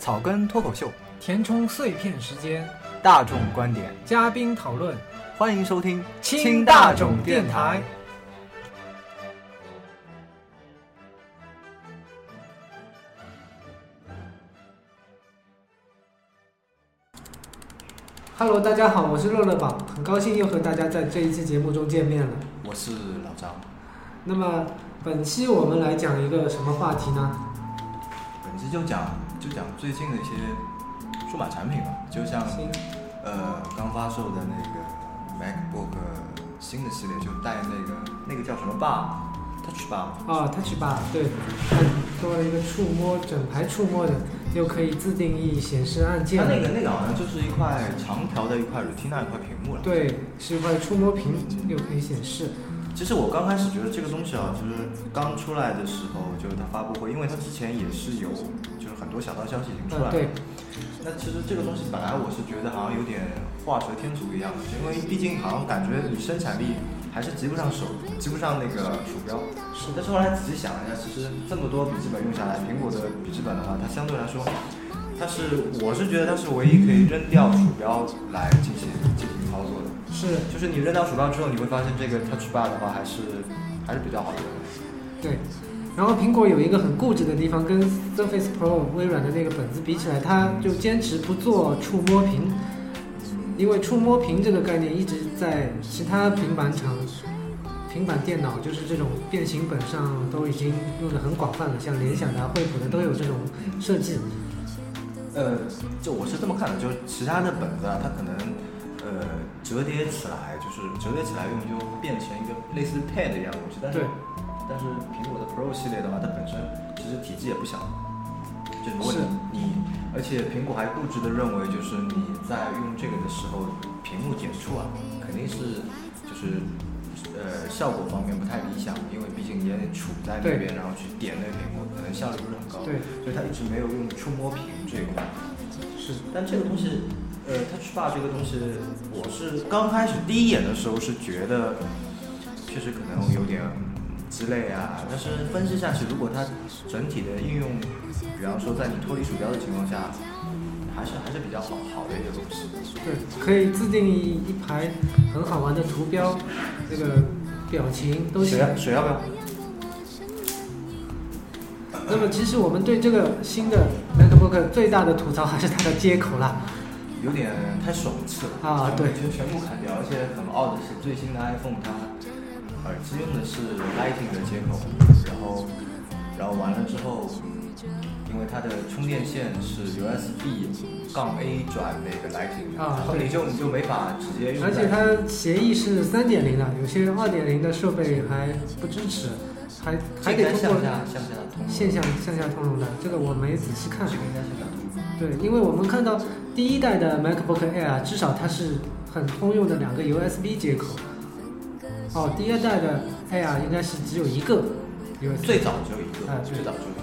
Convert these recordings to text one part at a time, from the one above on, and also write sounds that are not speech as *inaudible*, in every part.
草根脱口秀，填充碎片时间，大众观点，嘉宾讨论，欢迎收听轻大众电台。Hello，大家好，我是乐乐宝，很高兴又和大家在这一期节目中见面了。我是老张。那么本期我们来讲一个什么话题呢？本期就讲就讲最近的一些数码产品吧，就像行呃刚发售的那个 MacBook 新的系列，就带那个那个叫什么 bar Touch bar，啊，Touch Bar，对，它多了一个触摸，整排触摸的，又可以自定义显示按键它。那个那个好像就是一块长条的一块 Retina 一块屏幕了。对，是一块触摸屏，又可以显示。其实我刚开始觉得这个东西啊，就是刚出来的时候，就是它发布会，因为它之前也是有，就是很多小道消息已经出来了。嗯，对，那其实这个东西本来我是觉得好像有点画蛇添足一样的，因为毕竟好像感觉你生产力还是及不上手，及不上那个鼠标。是但是后来仔细想了一下，其实这么多笔记本用下来，苹果的笔记本的话，它相对来说，它是我是觉得它是唯一可以扔掉鼠标来进行进行操作的。是，就是你扔掉鼠标之后，你会发现这个 Touch Bar 的话还是还是比较好用的。对。然后苹果有一个很固执的地方，跟 Surface Pro 微软的那个本子比起来，它就坚持不做触摸屏，因为触摸屏这个概念一直在其他平板厂、平板电脑，就是这种变形本上都已经用的很广泛了，像联想的啊、惠普的都有这种设计。呃，就我是这么看的，就是其他的本子啊，它可能呃折叠起来，就是折叠起来用就变成一个类似 Pad 一样的东西，但是对但是苹果的 Pro 系列的话，它本身其实体积也不小，就如果你你，而且苹果还固执的认为，就是你在用这个的时候，屏幕点触啊，肯定是就是呃效果方面不太理想，因为毕竟你也得杵在那边，然后去点那个屏幕，可能效率不是很高。对，所以它一直没有用触摸屏这一块。是，但这个东西，呃，Touch Bar 这个东西，我是刚开始第一眼的时候是觉得，确实可能有点鸡肋啊。但是分析下去，如果它整体的应用，比方说在你脱离鼠标的情况下，还是还是比较好好的一个东西。对，可以自定义一排很好玩的图标，这个表情都行。水要水要不要？那么其实我们对这个新的 MacBook 最大的吐槽还是它的接口啦。有点太爽次了啊对就全部砍掉，而且很傲的是最新的 iPhone 它耳机用的是 Lightning 的接口，然后然后完了之后，因为它的充电线是 USB 杠 A 转那个 Lightning，啊然后你就你就没法直接用。而且它协议是三点零的，有些二点零的设备还不支持，还还得通过向下向下通，线下通融的，这个我没仔细看。对，因为我们看到第一代的 MacBook Air 至少它是很通用的两个 USB 接口。哦，第二代的 Air 应该是只有一个 USB，最早只有一个，啊最早只有一个。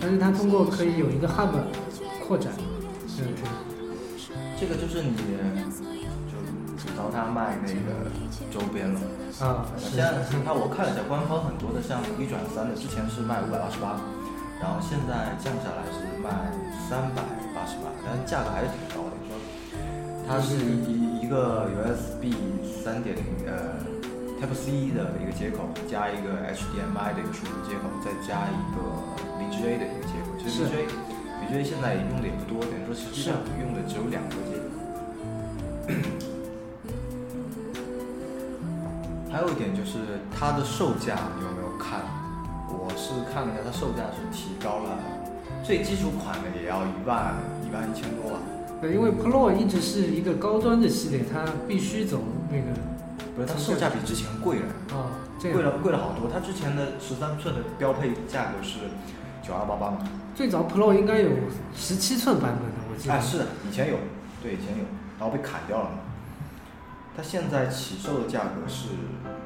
但是它通过可以有一个 Hub 扩展。对对。这个就是你就吐槽他卖那个周边了。啊，是现在它我看了一下官方很多的像一转三的，之前是卖五百二十八，然后现在降下来是卖三百八十八，但是价格还是挺高的。你说它是一一个 USB 三点零呃 Type C 的一个接口，加一个 HDMI 的一个输出接口，再加一个 VGA 的一个接口。其实是 VGA VGA 现在用的也不多，等于说实际上用的只有两个接口。*coughs* 还有一点就是它的售价，你有没有看？我是看了一下，它售价是提高了，最基础款的也要一万一万一千多吧？对，因为 Pro 一直是一个高端的系列，它必须走那个不是，它售价比之前贵了，啊。贵了贵了好多。它之前的十三寸的标配价格是九二八八嘛？最早 Pro 应该有十七寸版本的，我记得。哎，是的，以前有，对，以前有，然后被砍掉了嘛。它现在起售的价格是，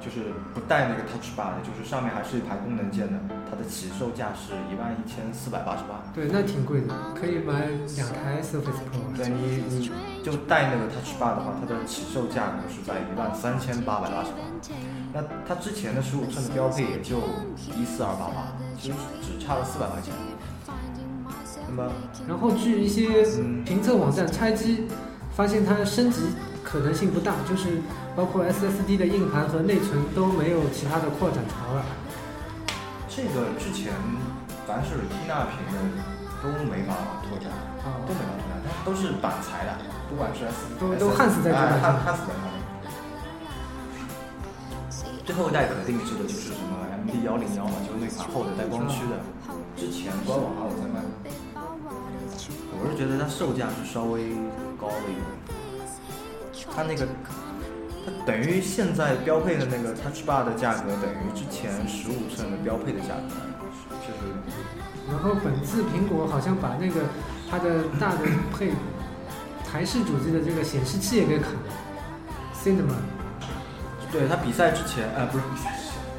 就是不带那个 Touch Bar 的，就是上面还是一排功能键的，它的起售价是一万一千四百八十八。对，那挺贵的，可以买两台 Surface Pro。对你，你就带那个 Touch Bar 的话，它的起售价格是在一万三千八百八十八。那它之前的十五寸的标配也就一四二八八，其实只差了四百块钱。那么，然后据一些嗯，评测网站拆机，发现它升级可能性不大，就是包括 SSD 的硬盘和内存都没有其他的扩展槽了。这个之前凡是 Retina 屏的都没法拓展，啊都没法拓展，它都是板材的，不管是 S 都都焊死在主板上哎焊焊死在上面。最后一代可定制的就是什么 MD 幺零幺嘛，就是那款厚的带光驱的，之前官网上我在卖，我是觉得它售价是稍微高了一点，它那个。它等于现在标配的那个 Touch Bar 的价格等于之前十五寸的标配的价格，就是然后本次苹果好像把那个它的大的配台式主机的这个显示器也给砍了，Cinema。对他比赛之前，呃，不是，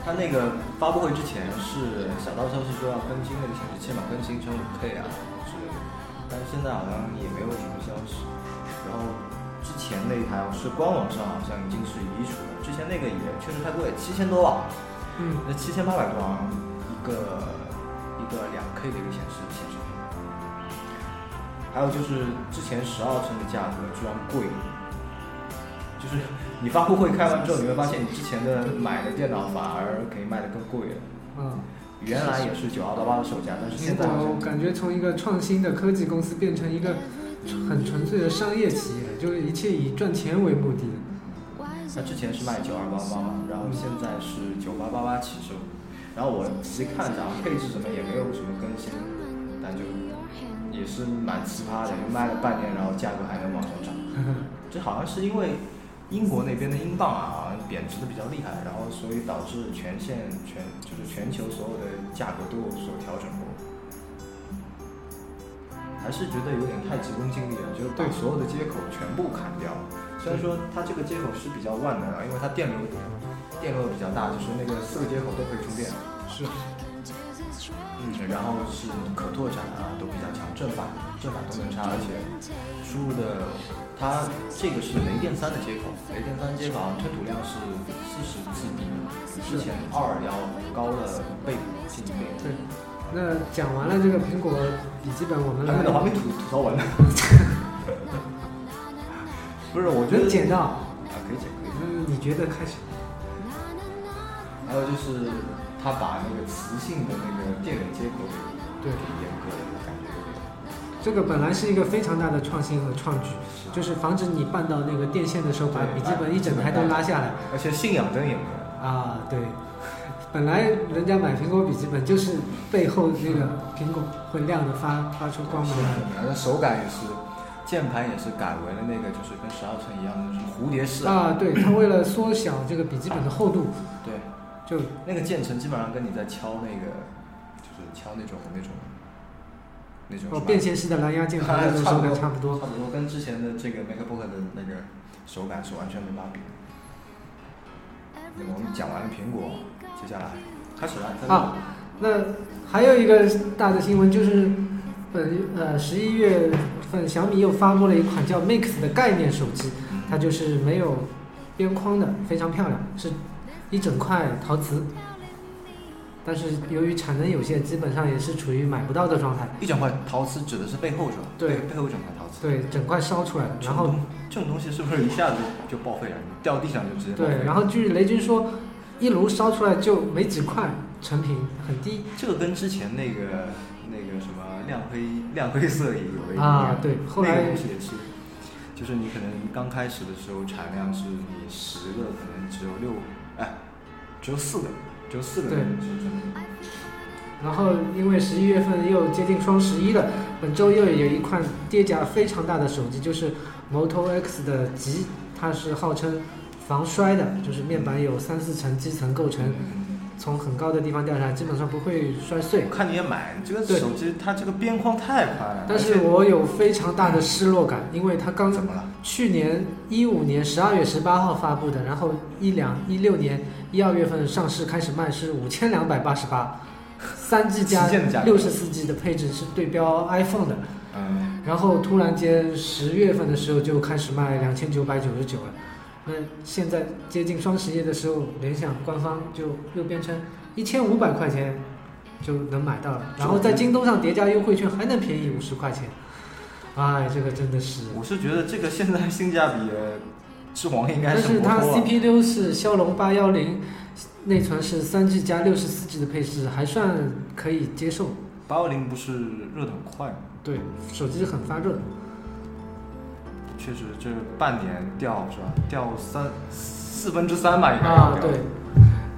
他那个发布会之前是小道消息说要更新那个显示器嘛，更新成五 K 啊之类的，但是现在好像也没有什么消息。然后之前那一台是官网上好像已经是移除了，之前那个也确实太贵，七千多瓦，嗯，那七千八百多啊，一个一个两 K 的一个显示显示屏。还有就是之前十二寸的价格居然贵，就是你发布会开完之后，你会发现你之前的买的电脑反而可以卖得更贵了。嗯，原来也是九二八八的售价，但是现在我感觉从一个创新的科技公司变成一个很纯粹的商业企业，就是一切以赚钱为目的。它之前是卖九二八八嘛，然后现在是九八八八起售，然后我仔细看了一下，配置什么也没有什么更新，但就也是蛮奇葩的，就 *laughs* 卖了半年，然后价格还能往上涨。*laughs* 这好像是因为英国那边的英镑啊，好像贬值的比较厉害，然后所以导致全线全就是全球所有的价格都有所调整过。还是觉得有点太急功近利了，就是把对所有的接口全部砍掉。虽然说它这个接口是比较万能啊，因为它电流电流比较大，就是那个四个接口都可以充电。是，嗯，然后是可拓展啊，都比较强，正反正反都能插，而且输入的它这个是雷电三的接口，雷电三接口好像吞吐量是四十 GB，比之前二要高了一倍近一倍。对。那讲完了这个苹果笔记本，我们来还没我还没吐吐槽完呢。*laughs* 不是，我觉得能剪到，啊，可以剪可以剪。嗯，你觉得开始？还有就是他把那个磁性的那个电源接口给对给阉割了，感觉有点。这个本来是一个非常大的创新和创举，就是防止你绊到那个电线的时候，把笔记本一整台都拉下来。而且信仰灯也没有。啊，对，本来人家买苹果笔记本就是背后那个苹果会亮的发发出光芒来。然后手感也是，键盘也是改为了那个就是跟十二寸一样的，就是蝴蝶式。啊，对，它为了缩小这个笔记本的厚度，对，就那个键程基本上跟你在敲那个，就是敲那种那种那种哦便携式的蓝牙键盘那种手感 *laughs* 差不多。差不多跟之前的这个 MacBook 的那个手感是完全没法比的。我们讲完了苹果，接下来开始了。好啊那还有一个大的新闻就是，本呃十一月份小米又发布了一款叫 Mix 的概念手机，嗯它就是没有边框的，非常漂亮，是一整块陶瓷。但是由于产能有限，基本上也是处于买不到的状态。一整块陶瓷指的是背后是吧？对背后一整块陶瓷。对，整块烧出来了，然后这种东西是不是一下子就报废了？你掉地上就直接对，然后据雷军说，一炉烧出来就没几块成品，很低这个跟之前那个那个什么亮黑亮黑色也有一点啊。对，后那个来东西也是，就是你可能刚开始的时候产量是你十个可能只有六，哎，只有四个，只有四个对。然后因为十一月份又接近双十一了，本周又有一款跌价非常大的手机，就是 Moto X 的极，它是号称防摔的，就是面板有三四层基层构成，从很高的地方掉下来，基本上不会摔碎我。看你也买这个手机，它这个边框太宽了。但是我有非常大的失落感，因为它刚怎么了？去年一五年十二月十八号发布的，然后一两一六年一二月份上市开始卖是五千两百八十八，三 G 加六十四 G 的配置是对标 iPhone 的，嗯，然后突然间十月份的时候就开始卖两千九百九十九了，那现在接近双十一的时候，联想官方就又变成一千五百块钱就能买到了，然后在京东上叠加优惠券还能便宜五十块钱。哎，这个真的是。我是觉得这个现在性价比，之王应该是但是它 CPU 是骁龙八幺零，内存是三 G 加六十四 G 的配置，还算可以接受。八幺零不是热的很快吗？对，手机很发热。确实，这半年掉是吧？掉三四分之三吧，应该啊，对。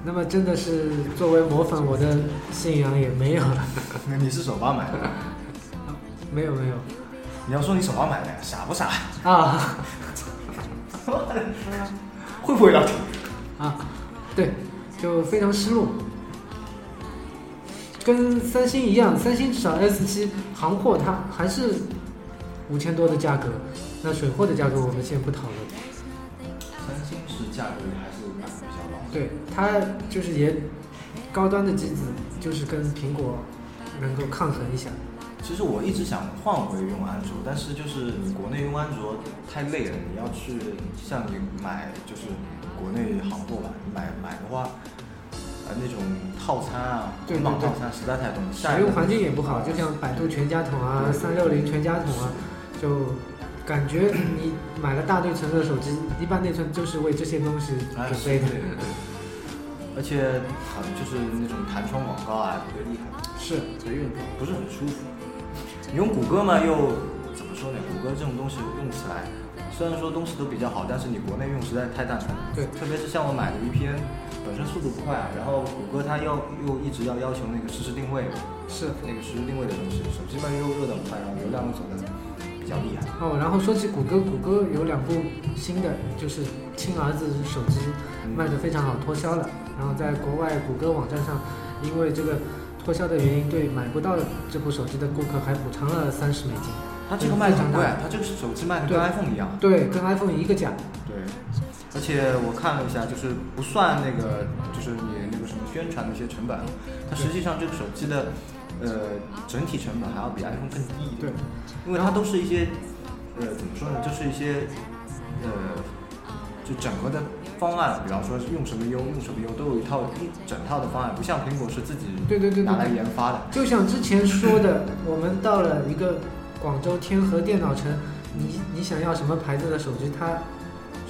那么真的是作为魔粉，我的信仰也没有了。*laughs* 那你是首发买的？*laughs* 没有没有你要说你首发买的呀，傻不傻？啊 *laughs* 会不会聊天？啊，对，就非常失落。跟三星一样，三星至少 S 七行货它还是五千多的价格，那水货的价格我们先不讨论。三星是价格还是比较高？对，它就是也高端的机子，就是跟苹果能够抗衡一下。其实我一直想换回用安卓，但是就是你国内用安卓太累了，你要去像你买就是国内行货吧，你买买的话，呃那种套餐啊，对对捆绑对套餐实在太多，你下使用环境也不好，就像百度全家桶啊、三六零全家桶啊，就感觉你买了大内存的手机，一般内存就是为这些东西哎准备的。对对对而且好像就是那种弹窗广告啊，特别厉害，是，所以用不是很舒服。你用谷歌嘛，又怎么说呢？谷歌这种东西用起来，虽然说东西都比较好，但是你国内用实在太蛋疼。对特别是像我买的 VPN，本身速度不快啊，然后谷歌它要又一直要要求那个实时定位，是。那个实时定位的东西，手机嘛又热得很快，然后流量又走的比较厉害。哦，然后说起谷歌，谷歌有两部新的，就是亲儿子手机卖得非常好，脱销了。然后在国外谷歌网站上，因为这个脱销的原因，对买不到这部手机的顾客还补偿了三十美金。它这个卖得很贵，它这个手机卖的跟 iPhone 一样。对，跟 iPhone 一个价。对，而且我看了一下，就是不算那个，就是你那个什么宣传的一些成本，它实际上这个手机的，呃，整体成本还要比 iPhone 更低一点。对，因为它都是一些，呃，怎么说呢，就是一些，呃，就整合的方案，比方说用什么 U，，用什么 U，，都有一套一整套的方案，不像苹果是自己对对对对拿来研发的。就像之前说的，我们到了一个广州天河电脑城，你你想要什么牌子的手机，他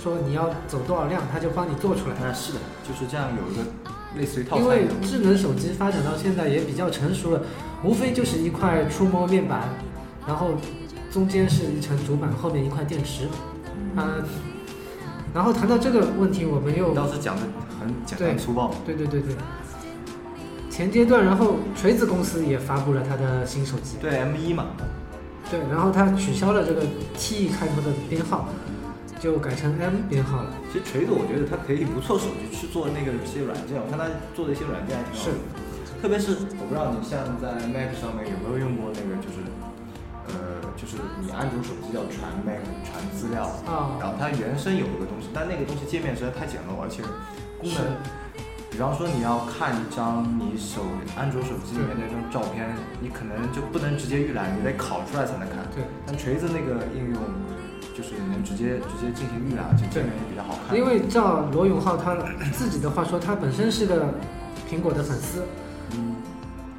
说你要走多少量，他就帮你做出来。啊，是的，就是这样有一个类似于套餐因为。智能手机发展到现在也比较成熟了，无非就是一块触摸面板，然后中间是一层主板，后面一块电池。啊、然后谈到这个问题，我们又你倒是讲的很简单对粗暴。对对对对，前阶段，然后锤子公司也发布了它的新手机，对 M 一嘛，对，然后它取消了这个 T 开头的编号，就改成 M 编号了。其实锤子我觉得它可以不错手机去做那个一些软件，我看它做的一些软件还挺好是的。特别是我不知道你像在 Mac 上面有没有用过那个，就是呃，就是你安卓手机要传 Mac 传资料，啊然后它原生有一个东西，但那个东西界面实在太简陋，而且功能，比方说你要看一张你手安卓手机里面的那张照片，你可能就不能直接预览，你得拷出来才能看。对，但锤子那个应用就是能直接直接进行预览，而且界面也比较好看。因为照罗永浩他自己的话说，他本身是个苹果的粉丝，嗯，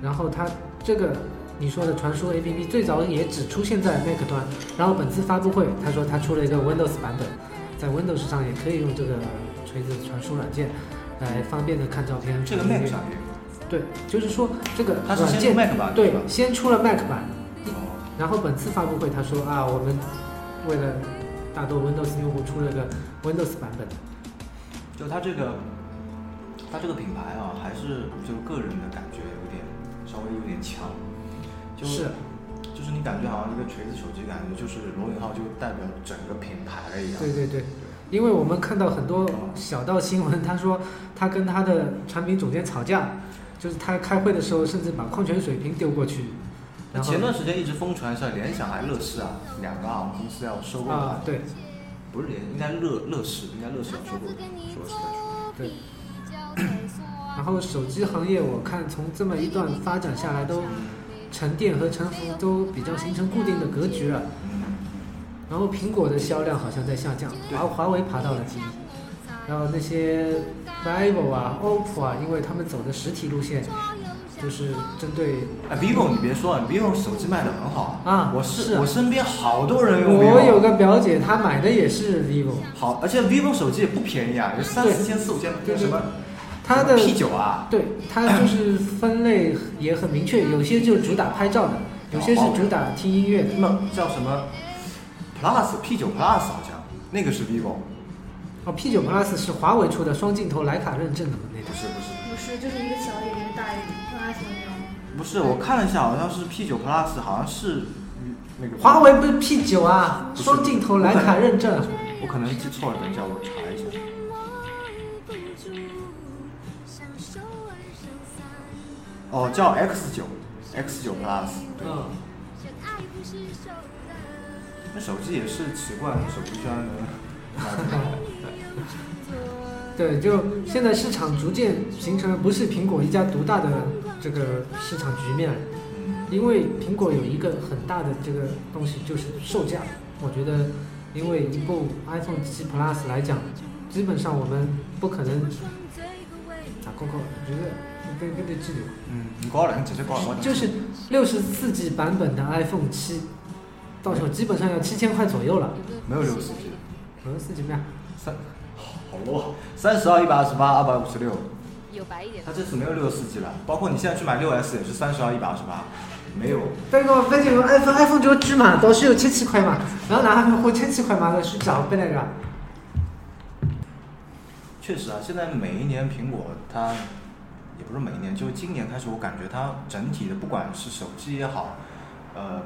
然后他这个你说的传输 APP 最早也只出现在 Mac 端，然后本次发布会他说他出了一个 Windows 版本，在 Windows 上也可以用这个锤子传输软件来方便的看照片。这个 Mac 上也有，对，就是说这个它是先出软件 Mac 版对？先出了 Mac 版，哦，然后本次发布会他说啊，我们为了大多 Windows 用户出了个 Windows 版本。就它这个，它这个品牌啊，还是就个人的感觉有点稍微有点强，就是就是你感觉好像一个锤子手机，感觉就是罗永浩就代表整个品牌了一样。对对对，因为我们看到很多小道新闻，他说他跟他的产品总监吵架，就是他开会的时候甚至把矿泉水瓶丢过去，然后前段时间一直疯传是联想还乐视啊，两个啊公司要收购它。啊对不是联，应该乐乐视，应该乐视要收购它，说实在说。对，然后手机行业我看从这么一段发展下来，都沉淀和沉浮都比较形成固定的格局了。嗯，然后苹果的销量好像在下降，对华华为爬到了第一。然后那些 vivo 啊、OPPO 啊，因为他们走的实体路线，就是针对啊，vivo 你别说啊，vivo 手机卖的很好啊我是啊我身边好多人用 vivo。我有个表姐，她买的也是 vivo，好，而且 vivo 手机也不便宜啊，有三对四千、四五千，对对什么它的 P 九啊，对它就是分类也很明确，有些就主打拍照的，有些是主打听音乐的。那叫什么 Plus P 九 Plus 好像那个是 vivo，哦，P 9 Plus 是华为出的双镜头徕卡认证的吗？那个不是不是不是，就是一个小一点，一个大一点，plus 的那种。不是，我看了一下，好像是 P 九 Plus，好像是嗯那个华为不是 P 9啊，双镜头徕卡认证。我可能记错了，等一下我查一下。哦，叫 X 九，X 九 Plus，对，嗯，那手机也是奇怪，那手机居然能。*laughs* 对，就现在市场逐渐形成了不是苹果一家独大的这个市场局面因为苹果有一个很大的这个东西就是售价。我觉得，因为一部 iPhone 七 Plus 来讲，基本上我们不可能打 QQ，我觉得跟跟这记录。嗯，你高了，你直接高了，我就是六十四 G 版本的 iPhone 七，到手基本上要七千块左右了。没有六十 G 的，六十四 G 咩啊？三，好 low，三十二、一百二十八、二百五十六，有白一点它这次没有六十四 G 了，包括你现在去买六 S 也是三十二、一百二十八，没有。不过反正 iPhone iPhone 就贵嘛，都是有七千块嘛，然后哪还花千千块嘛，那是找不来个。确实啊，现在每一年苹果它也不是每一年，就今年开始，我感觉它整体的不管是手机也好，呃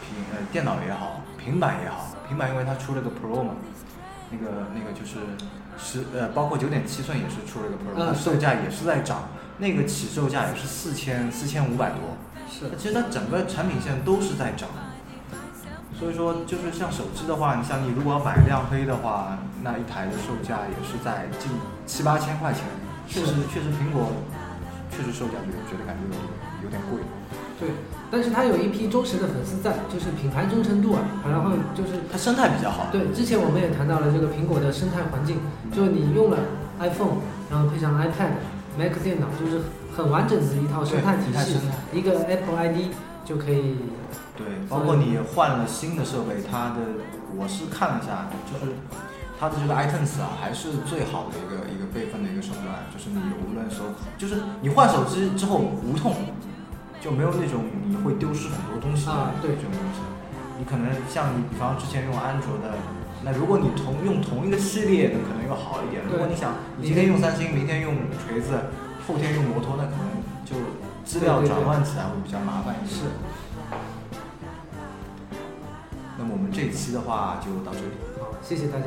平呃电脑也好，平板也好，平板因为它出了个 Pro 嘛，那个那个就是十呃包括九点七寸也是出了一个 Pro，、嗯它售价也是在涨，那个起售价也是四千四千五百多，是其实它整个产品线都是在涨。所以说，就是像手机的话，你像你如果要买亮黑的话，那一台的售价也是在近七八千块钱。确实，确实苹果确实售价觉得觉得感觉有点贵。对，但是它有一批忠实的粉丝在，就是品牌忠诚度啊，然后就是它生态比较好。对，之前我们也谈到了这个苹果的生态环境，就是你用了 iPhone，然后配上 iPad、Mac 电脑，就是很完整的一套生态体系一个 Apple ID 就可以。对，包括你换了新的设备，它的我是看了一下，就是它的这个 iTunes 啊，还是最好的一个一个备份的一个手段，就是你无论手，就是你换手机之后无痛，就没有那种你会丢失很多东西的这种东西。你可能像你，比方之前用安卓的，那如果你同用同一个系列的，可能又好一点。如果你想你今天用三星，明天用锤子，后天用摩托，那可能就资料转换起来会比较麻烦一些。是。那么我们这一期的话就到这里。好，谢谢大家。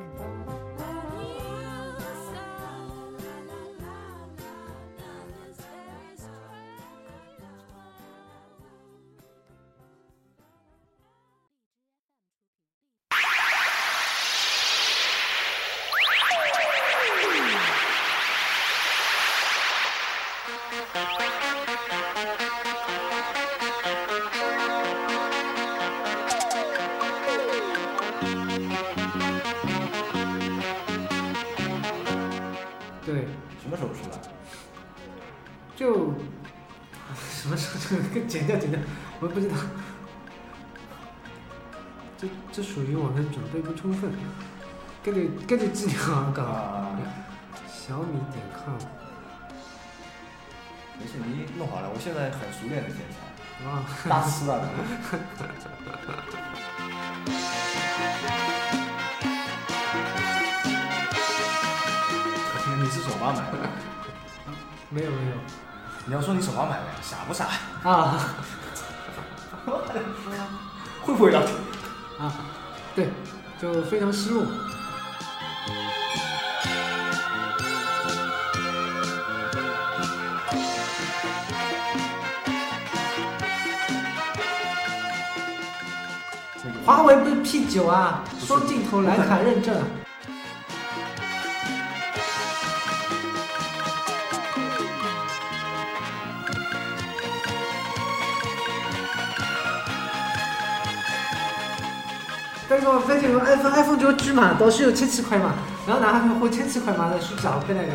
我不知道。这这属于我们准备不充分，跟着跟着质量搞。啊，小米点 com 没事，你弄好了，我现在很熟练的检查，啊，*laughs* 大师啊！*laughs* 你是首发买的？没有没有你要说你首发买的，傻不傻？啊会不会聊天？啊，对，就非常失落。华为不是 P 九啊，双镜头徕卡认证。那个我发现 iPhone iPhone 就贵嘛，都是有千七块嘛，然后拿他们花七千七块嘛那去找回那个，